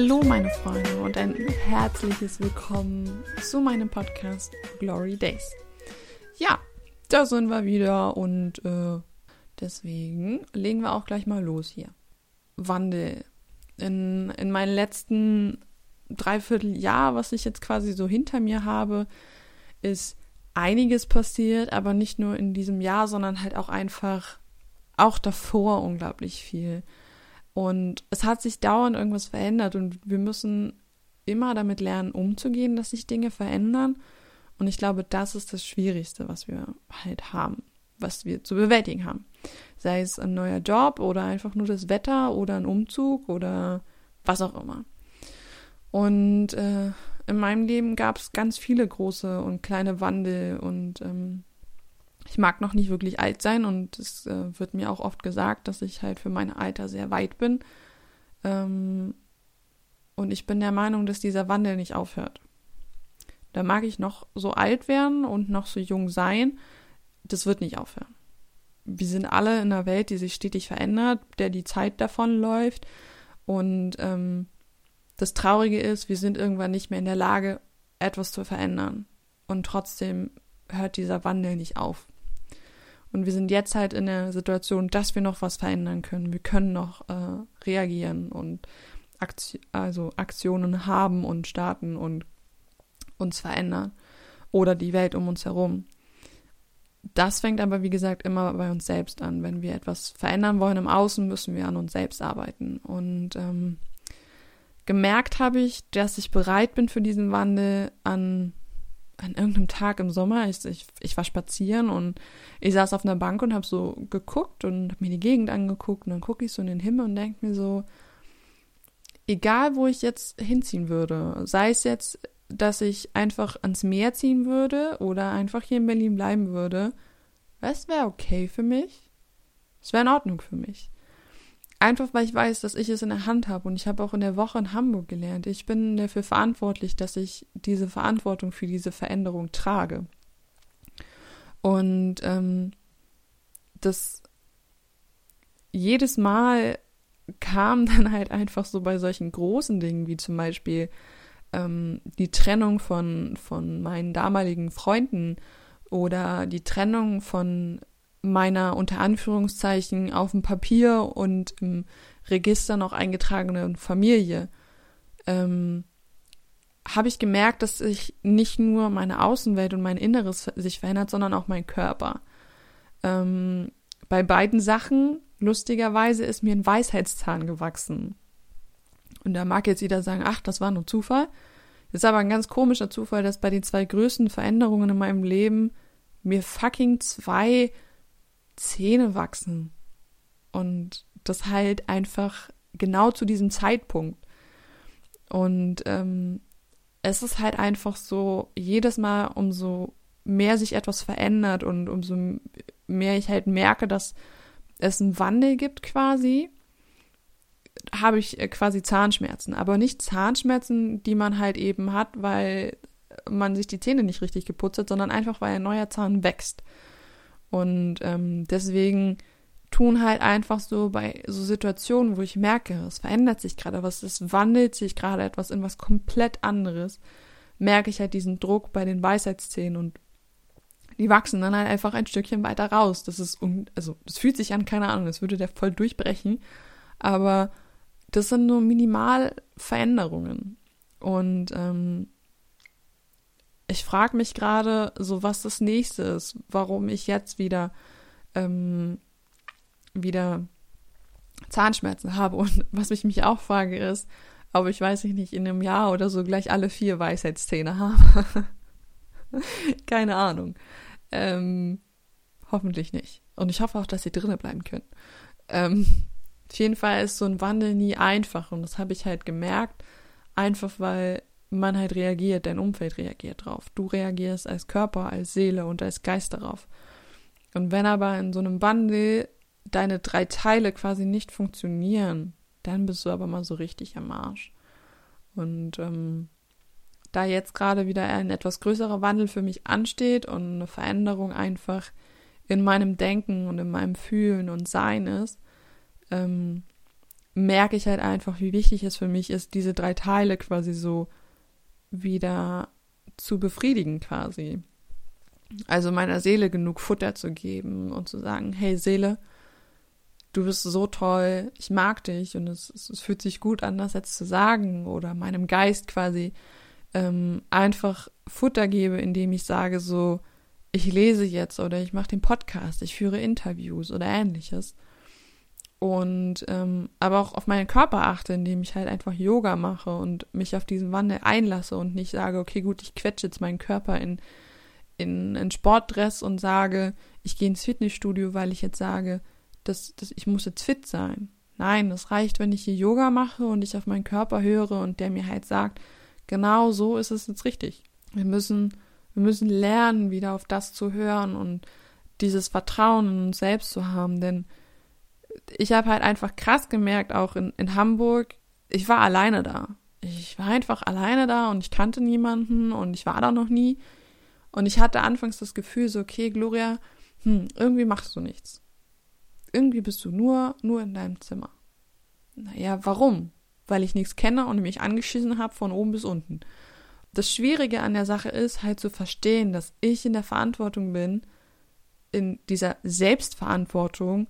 Hallo meine Freunde und ein herzliches Willkommen zu meinem Podcast Glory Days. Ja, da sind wir wieder und äh, deswegen legen wir auch gleich mal los hier. Wandel. In, in meinen letzten Dreivierteljahr, was ich jetzt quasi so hinter mir habe, ist einiges passiert, aber nicht nur in diesem Jahr, sondern halt auch einfach auch davor unglaublich viel. Und es hat sich dauernd irgendwas verändert und wir müssen immer damit lernen, umzugehen, dass sich Dinge verändern. Und ich glaube, das ist das Schwierigste, was wir halt haben, was wir zu bewältigen haben. Sei es ein neuer Job oder einfach nur das Wetter oder ein Umzug oder was auch immer. Und äh, in meinem Leben gab es ganz viele große und kleine Wandel und ähm, ich mag noch nicht wirklich alt sein und es äh, wird mir auch oft gesagt, dass ich halt für mein Alter sehr weit bin. Ähm, und ich bin der Meinung, dass dieser Wandel nicht aufhört. Da mag ich noch so alt werden und noch so jung sein. Das wird nicht aufhören. Wir sind alle in einer Welt, die sich stetig verändert, der die Zeit davon läuft. Und ähm, das Traurige ist, wir sind irgendwann nicht mehr in der Lage, etwas zu verändern. Und trotzdem hört dieser Wandel nicht auf. Und wir sind jetzt halt in der Situation, dass wir noch was verändern können. Wir können noch äh, reagieren und Aktion, also Aktionen haben und starten und uns verändern. Oder die Welt um uns herum. Das fängt aber, wie gesagt, immer bei uns selbst an. Wenn wir etwas verändern wollen im Außen, müssen wir an uns selbst arbeiten. Und ähm, gemerkt habe ich, dass ich bereit bin für diesen Wandel an an irgendeinem Tag im Sommer, ich, ich, ich war spazieren und ich saß auf einer Bank und habe so geguckt und habe mir die Gegend angeguckt und dann gucke ich so in den Himmel und denke mir so, egal wo ich jetzt hinziehen würde, sei es jetzt, dass ich einfach ans Meer ziehen würde oder einfach hier in Berlin bleiben würde, das wäre okay für mich. Es wäre in Ordnung für mich. Einfach weil ich weiß, dass ich es in der Hand habe und ich habe auch in der Woche in Hamburg gelernt. Ich bin dafür verantwortlich, dass ich diese Verantwortung für diese Veränderung trage. Und ähm, das jedes Mal kam dann halt einfach so bei solchen großen Dingen wie zum Beispiel ähm, die Trennung von, von meinen damaligen Freunden oder die Trennung von meiner unter Anführungszeichen auf dem Papier und im Register noch eingetragenen Familie, ähm, habe ich gemerkt, dass sich nicht nur meine Außenwelt und mein Inneres sich verändert, sondern auch mein Körper. Ähm, bei beiden Sachen, lustigerweise, ist mir ein Weisheitszahn gewachsen. Und da mag jetzt jeder sagen, ach, das war nur Zufall. Ist aber ein ganz komischer Zufall, dass bei den zwei größten Veränderungen in meinem Leben mir fucking zwei Zähne wachsen. Und das halt einfach genau zu diesem Zeitpunkt. Und ähm, es ist halt einfach so, jedes Mal, umso mehr sich etwas verändert und umso mehr ich halt merke, dass es einen Wandel gibt quasi, habe ich äh, quasi Zahnschmerzen. Aber nicht Zahnschmerzen, die man halt eben hat, weil man sich die Zähne nicht richtig geputzt hat, sondern einfach, weil ein neuer Zahn wächst. Und ähm, deswegen tun halt einfach so bei so Situationen, wo ich merke, es verändert sich gerade was, es wandelt sich gerade etwas in was komplett anderes, merke ich halt diesen Druck bei den Weisheitszähnen und die wachsen dann halt einfach ein Stückchen weiter raus. Das ist, also, das fühlt sich an, keine Ahnung, das würde der voll durchbrechen, aber das sind nur minimal Veränderungen. Und ähm, ich frage mich gerade, so was das nächste ist, warum ich jetzt wieder ähm, wieder Zahnschmerzen habe und was ich mich auch frage ist, ob ich weiß ich nicht in einem Jahr oder so gleich alle vier Weisheitszähne habe. Keine Ahnung. Ähm, hoffentlich nicht. Und ich hoffe auch, dass sie drinnen bleiben können. Ähm, auf jeden Fall ist so ein Wandel nie einfach und das habe ich halt gemerkt, einfach weil man halt reagiert, dein Umfeld reagiert drauf. Du reagierst als Körper, als Seele und als Geist darauf. Und wenn aber in so einem Wandel deine drei Teile quasi nicht funktionieren, dann bist du aber mal so richtig am Arsch. Und ähm, da jetzt gerade wieder ein etwas größerer Wandel für mich ansteht und eine Veränderung einfach in meinem Denken und in meinem Fühlen und Sein ist, ähm, merke ich halt einfach, wie wichtig es für mich ist, diese drei Teile quasi so wieder zu befriedigen quasi. Also meiner Seele genug Futter zu geben und zu sagen, hey Seele, du bist so toll, ich mag dich und es, es, fühlt sich gut an, das jetzt zu sagen oder meinem Geist quasi ähm, einfach Futter gebe, indem ich sage so, ich lese jetzt oder ich mache den Podcast, ich führe Interviews oder ähnliches. Und ähm, aber auch auf meinen Körper achte, indem ich halt einfach Yoga mache und mich auf diesen Wandel einlasse und nicht sage, okay, gut, ich quetsche jetzt meinen Körper in, in einen Sportdress und sage, ich gehe ins Fitnessstudio, weil ich jetzt sage, dass, dass ich muss jetzt fit sein. Nein, es reicht, wenn ich hier Yoga mache und ich auf meinen Körper höre und der mir halt sagt, genau so ist es jetzt richtig. Wir müssen, wir müssen lernen, wieder auf das zu hören und dieses Vertrauen in uns selbst zu haben, denn ich habe halt einfach krass gemerkt, auch in, in Hamburg, ich war alleine da. Ich war einfach alleine da und ich kannte niemanden und ich war da noch nie. Und ich hatte anfangs das Gefühl, so, okay, Gloria, hm, irgendwie machst du nichts. Irgendwie bist du nur, nur in deinem Zimmer. Naja, warum? Weil ich nichts kenne und mich angeschissen habe von oben bis unten. Das Schwierige an der Sache ist halt zu verstehen, dass ich in der Verantwortung bin, in dieser Selbstverantwortung,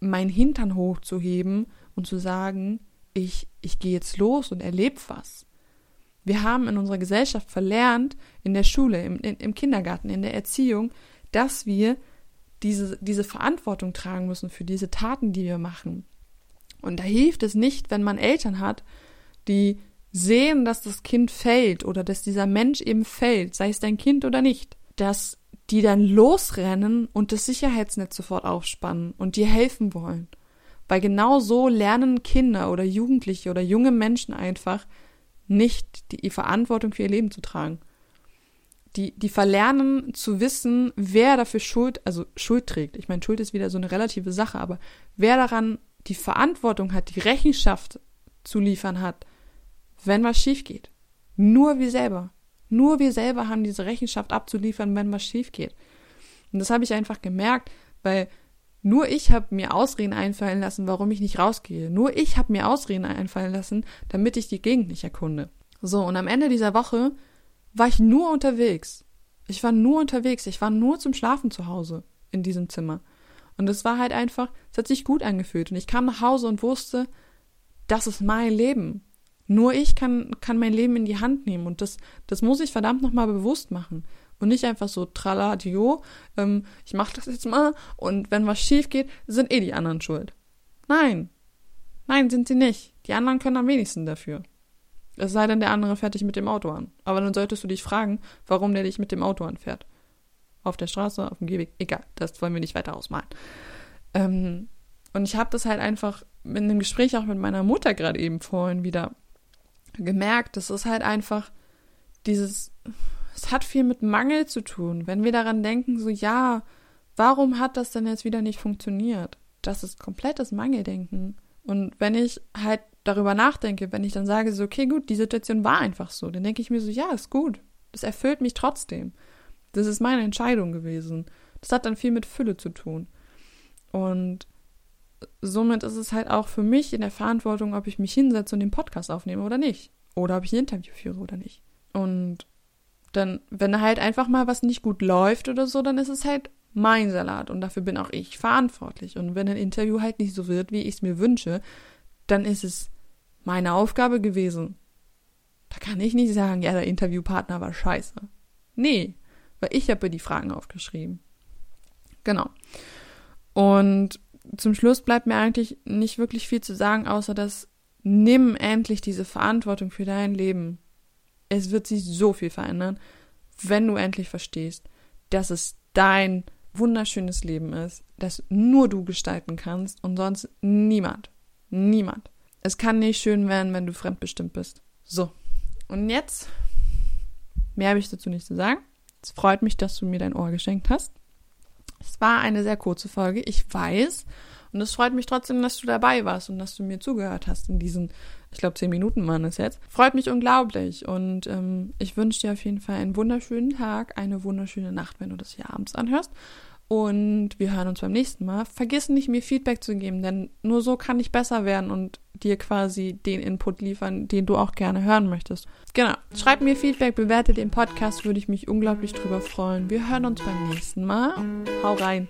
mein Hintern hochzuheben und zu sagen, ich, ich gehe jetzt los und erlebe was. Wir haben in unserer Gesellschaft verlernt, in der Schule, im, im Kindergarten, in der Erziehung, dass wir diese, diese Verantwortung tragen müssen für diese Taten, die wir machen. Und da hilft es nicht, wenn man Eltern hat, die sehen, dass das Kind fällt oder dass dieser Mensch eben fällt, sei es dein Kind oder nicht, dass die dann losrennen und das Sicherheitsnetz sofort aufspannen und dir helfen wollen. Weil genau so lernen Kinder oder Jugendliche oder junge Menschen einfach nicht die Verantwortung für ihr Leben zu tragen. Die, die verlernen zu wissen, wer dafür Schuld, also Schuld trägt. Ich meine, Schuld ist wieder so eine relative Sache, aber wer daran die Verantwortung hat, die Rechenschaft zu liefern hat, wenn was schief geht. Nur wir selber. Nur wir selber haben diese Rechenschaft abzuliefern, wenn was schief geht. Und das habe ich einfach gemerkt, weil nur ich habe mir Ausreden einfallen lassen, warum ich nicht rausgehe. Nur ich habe mir Ausreden einfallen lassen, damit ich die Gegend nicht erkunde. So, und am Ende dieser Woche war ich nur unterwegs. Ich war nur unterwegs. Ich war nur zum Schlafen zu Hause in diesem Zimmer. Und es war halt einfach, es hat sich gut angefühlt. Und ich kam nach Hause und wusste, das ist mein Leben. Nur ich kann, kann mein Leben in die Hand nehmen und das, das muss ich verdammt nochmal bewusst machen. Und nicht einfach so traladio, ähm, ich mach das jetzt mal und wenn was schief geht, sind eh die anderen schuld. Nein. Nein, sind sie nicht. Die anderen können am wenigsten dafür. Es sei denn, der andere fährt dich mit dem Auto an. Aber dann solltest du dich fragen, warum der dich mit dem Auto anfährt. Auf der Straße, auf dem Gehweg, egal, das wollen wir nicht weiter ausmalen. Ähm, und ich habe das halt einfach in einem Gespräch auch mit meiner Mutter gerade eben vorhin wieder gemerkt, das ist halt einfach dieses, es hat viel mit Mangel zu tun. Wenn wir daran denken, so ja, warum hat das denn jetzt wieder nicht funktioniert? Das ist komplettes Mangeldenken. Und wenn ich halt darüber nachdenke, wenn ich dann sage, so, okay, gut, die Situation war einfach so, dann denke ich mir so, ja, ist gut. Das erfüllt mich trotzdem. Das ist meine Entscheidung gewesen. Das hat dann viel mit Fülle zu tun. Und somit ist es halt auch für mich in der Verantwortung, ob ich mich hinsetze und den Podcast aufnehme oder nicht. Oder ob ich ein Interview führe oder nicht. Und dann, wenn halt einfach mal was nicht gut läuft oder so, dann ist es halt mein Salat und dafür bin auch ich verantwortlich. Und wenn ein Interview halt nicht so wird, wie ich es mir wünsche, dann ist es meine Aufgabe gewesen. Da kann ich nicht sagen, ja, der Interviewpartner war scheiße. Nee, weil ich habe die Fragen aufgeschrieben. Genau. Und zum Schluss bleibt mir eigentlich nicht wirklich viel zu sagen, außer dass nimm endlich diese Verantwortung für dein Leben. Es wird sich so viel verändern, wenn du endlich verstehst, dass es dein wunderschönes Leben ist, das nur du gestalten kannst und sonst niemand. Niemand. Es kann nicht schön werden, wenn du fremdbestimmt bist. So. Und jetzt, mehr habe ich dazu nicht zu sagen. Es freut mich, dass du mir dein Ohr geschenkt hast. Es war eine sehr kurze Folge, ich weiß. Und es freut mich trotzdem, dass du dabei warst und dass du mir zugehört hast in diesen, ich glaube, zehn Minuten waren es jetzt. Freut mich unglaublich. Und ähm, ich wünsche dir auf jeden Fall einen wunderschönen Tag, eine wunderschöne Nacht, wenn du das hier abends anhörst. Und wir hören uns beim nächsten Mal. Vergiss nicht, mir Feedback zu geben, denn nur so kann ich besser werden und dir quasi den Input liefern, den du auch gerne hören möchtest. Genau. Schreib mir Feedback, bewerte den Podcast, würde ich mich unglaublich drüber freuen. Wir hören uns beim nächsten Mal. Hau rein.